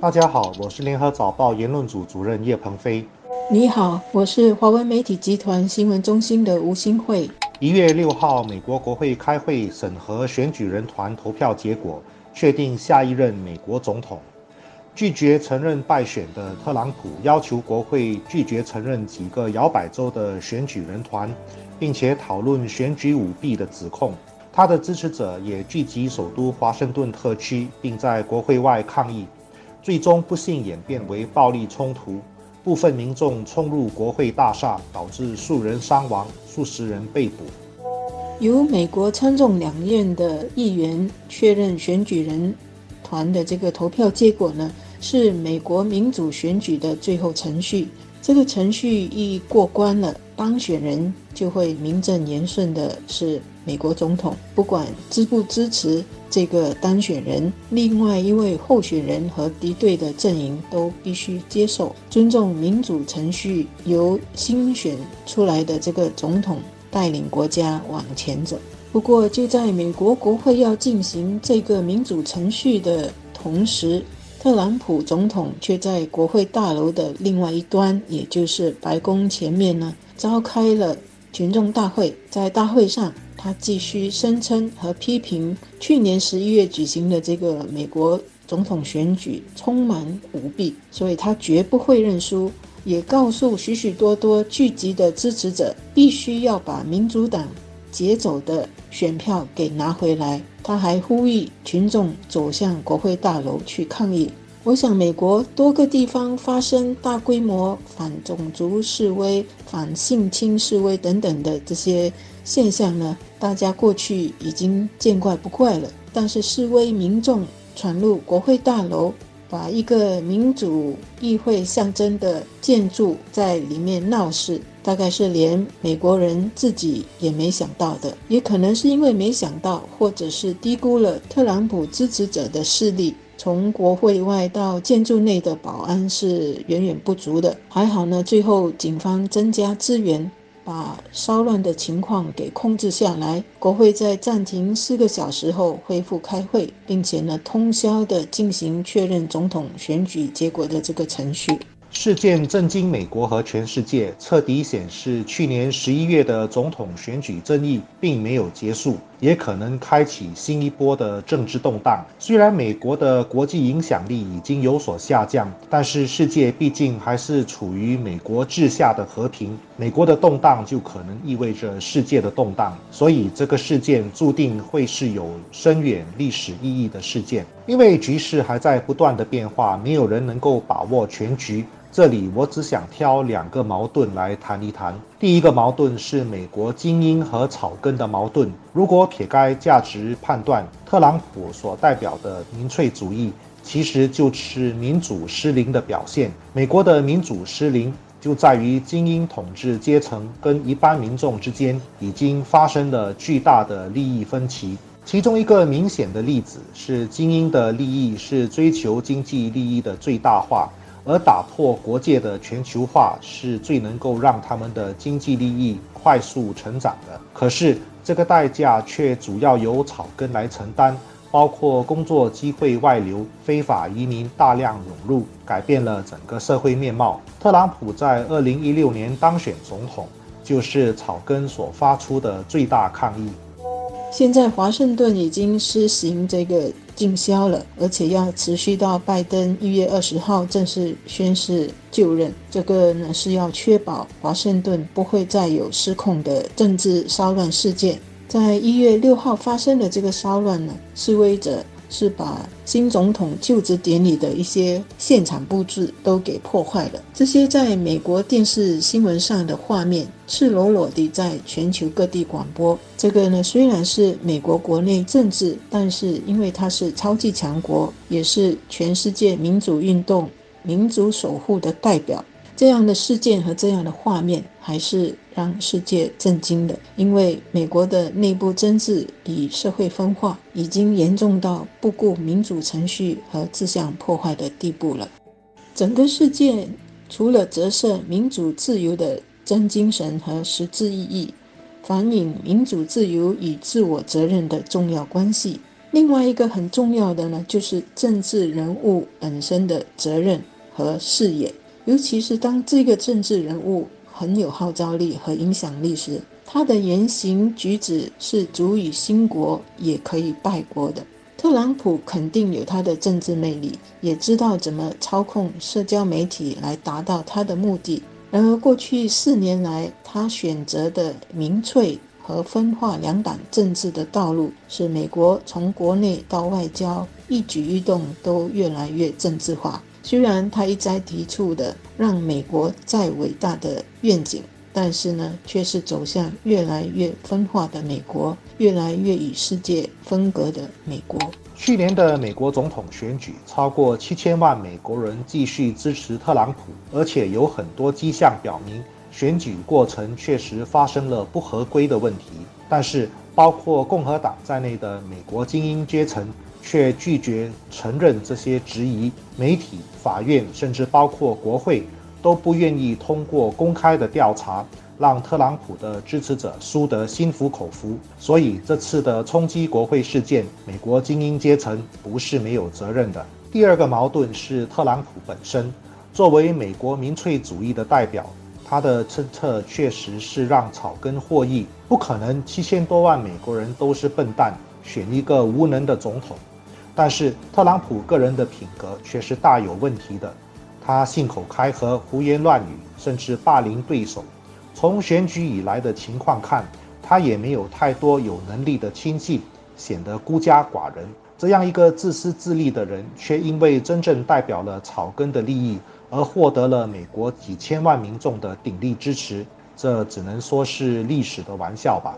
大家好，我是联合早报言论组主任叶鹏飞。你好，我是华文媒体集团新闻中心的吴新慧。一月六号，美国国会开会审核选举人团投票结果，确定下一任美国总统。拒绝承认败选的特朗普要求国会拒绝承认几个摇摆州的选举人团，并且讨论选举舞弊的指控。他的支持者也聚集首都华盛顿特区，并在国会外抗议。最终不幸演变为暴力冲突，部分民众冲入国会大厦，导致数人伤亡、数十人被捕。由美国参众两院的议员确认选举人团的这个投票结果呢，是美国民主选举的最后程序。这个程序一过关了，当选人就会名正言顺的是美国总统，不管支不支持。这个当选人，另外一位候选人和敌对的阵营都必须接受尊重民主程序，由新选出来的这个总统带领国家往前走。不过，就在美国国会要进行这个民主程序的同时，特朗普总统却在国会大楼的另外一端，也就是白宫前面呢，召开了群众大会。在大会上，他继续声称和批评去年十一月举行的这个美国总统选举充满舞弊，所以他绝不会认输。也告诉许许多多聚集的支持者，必须要把民主党劫走的选票给拿回来。他还呼吁群众走向国会大楼去抗议。我想，美国多个地方发生大规模反种族示威、反性侵示威等等的这些现象呢，大家过去已经见怪不怪了。但是，示威民众闯入国会大楼，把一个民主议会象征的建筑在里面闹事，大概是连美国人自己也没想到的。也可能是因为没想到，或者是低估了特朗普支持者的势力。从国会外到建筑内的保安是远远不足的。还好呢，最后警方增加资源，把骚乱的情况给控制下来。国会在暂停四个小时后恢复开会，并且呢，通宵的进行确认总统选举结果的这个程序。事件震惊美国和全世界，彻底显示去年十一月的总统选举争议并没有结束，也可能开启新一波的政治动荡。虽然美国的国际影响力已经有所下降，但是世界毕竟还是处于美国治下的和平。美国的动荡就可能意味着世界的动荡，所以这个事件注定会是有深远历史意义的事件。因为局势还在不断的变化，没有人能够把握全局。这里我只想挑两个矛盾来谈一谈。第一个矛盾是美国精英和草根的矛盾。如果撇开价值判断，特朗普所代表的民粹主义其实就是民主失灵的表现。美国的民主失灵就在于精英统治阶层跟一般民众之间已经发生了巨大的利益分歧。其中一个明显的例子是，精英的利益是追求经济利益的最大化。而打破国界的全球化是最能够让他们的经济利益快速成长的。可是，这个代价却主要由草根来承担，包括工作机会外流、非法移民大量涌入，改变了整个社会面貌。特朗普在二零一六年当选总统，就是草根所发出的最大抗议。现在华盛顿已经施行这个禁销了，而且要持续到拜登一月二十号正式宣誓就任。这个呢是要确保华盛顿不会再有失控的政治骚乱事件。在一月六号发生的这个骚乱呢，示威者。是把新总统就职典礼的一些现场布置都给破坏了。这些在美国电视新闻上的画面，赤裸裸地在全球各地广播。这个呢，虽然是美国国内政治，但是因为它是超级强国，也是全世界民主运动、民主守护的代表。这样的事件和这样的画面，还是让世界震惊的。因为美国的内部政治与社会分化，已经严重到不顾民主程序和自相破坏的地步了。整个事件除了折射民主自由的真精神和实质意义，反映民主自由与自我责任的重要关系，另外一个很重要的呢，就是政治人物本身的责任和视野，尤其是当这个政治人物很有号召力和影响力时，他的言行举止是足以兴国也可以败国的。特朗普肯定有他的政治魅力，也知道怎么操控社交媒体来达到他的目的。然而，过去四年来，他选择的民粹和分化两党政治的道路，使美国从国内到外交一举一动都越来越政治化。虽然他一再提出的让美国再伟大的愿景。但是呢，却是走向越来越分化的美国，越来越与世界分隔的美国。去年的美国总统选举，超过七千万美国人继续支持特朗普，而且有很多迹象表明，选举过程确实发生了不合规的问题。但是，包括共和党在内的美国精英阶层却拒绝承认这些质疑，媒体、法院，甚至包括国会。都不愿意通过公开的调查，让特朗普的支持者输得心服口服。所以这次的冲击国会事件，美国精英阶层不是没有责任的。第二个矛盾是特朗普本身，作为美国民粹主义的代表，他的政策确实是让草根获益。不可能七千多万美国人都是笨蛋，选一个无能的总统。但是特朗普个人的品格却是大有问题的。他信口开河、胡言乱语，甚至霸凌对手。从选举以来的情况看，他也没有太多有能力的亲戚，显得孤家寡人。这样一个自私自利的人，却因为真正代表了草根的利益，而获得了美国几千万民众的鼎力支持。这只能说是历史的玩笑吧。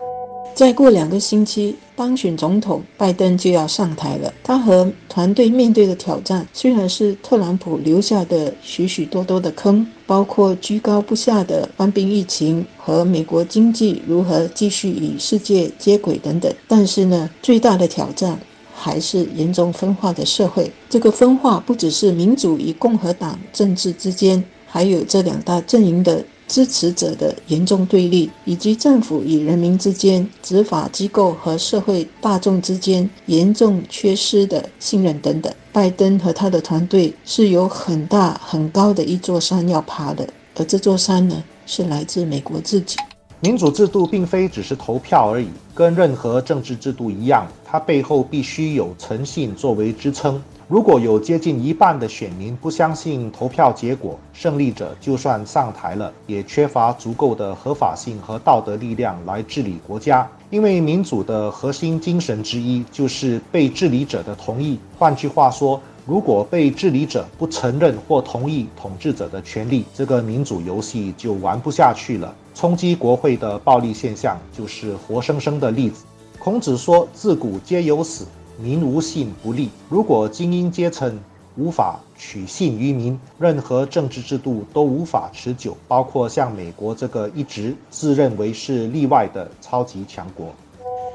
再过两个星期，当选总统拜登就要上台了。他和团队面对的挑战，虽然是特朗普留下的许许多多的坑，包括居高不下的官兵疫情和美国经济如何继续与世界接轨等等，但是呢，最大的挑战还是严重分化的社会。这个分化不只是民主与共和党政治之间，还有这两大阵营的。支持者的严重对立，以及政府与人民之间、执法机构和社会大众之间严重缺失的信任等等，拜登和他的团队是有很大很高的一座山要爬的，而这座山呢，是来自美国自己。民主制度并非只是投票而已，跟任何政治制度一样，它背后必须有诚信作为支撑。如果有接近一半的选民不相信投票结果，胜利者就算上台了，也缺乏足够的合法性和道德力量来治理国家。因为民主的核心精神之一就是被治理者的同意。换句话说，如果被治理者不承认或同意统治者的权利，这个民主游戏就玩不下去了。冲击国会的暴力现象就是活生生的例子。孔子说：“自古皆有死。”民无信不立。如果精英阶层无法取信于民，任何政治制度都无法持久，包括像美国这个一直自认为是例外的超级强国。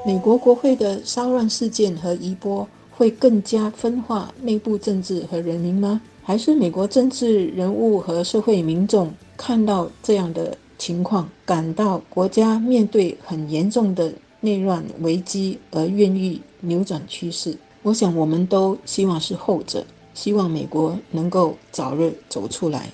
美国国会的骚乱事件和余波会更加分化内部政治和人民吗？还是美国政治人物和社会民众看到这样的情况，感到国家面对很严重的？内乱危机而愿意扭转趋势，我想我们都希望是后者，希望美国能够早日走出来。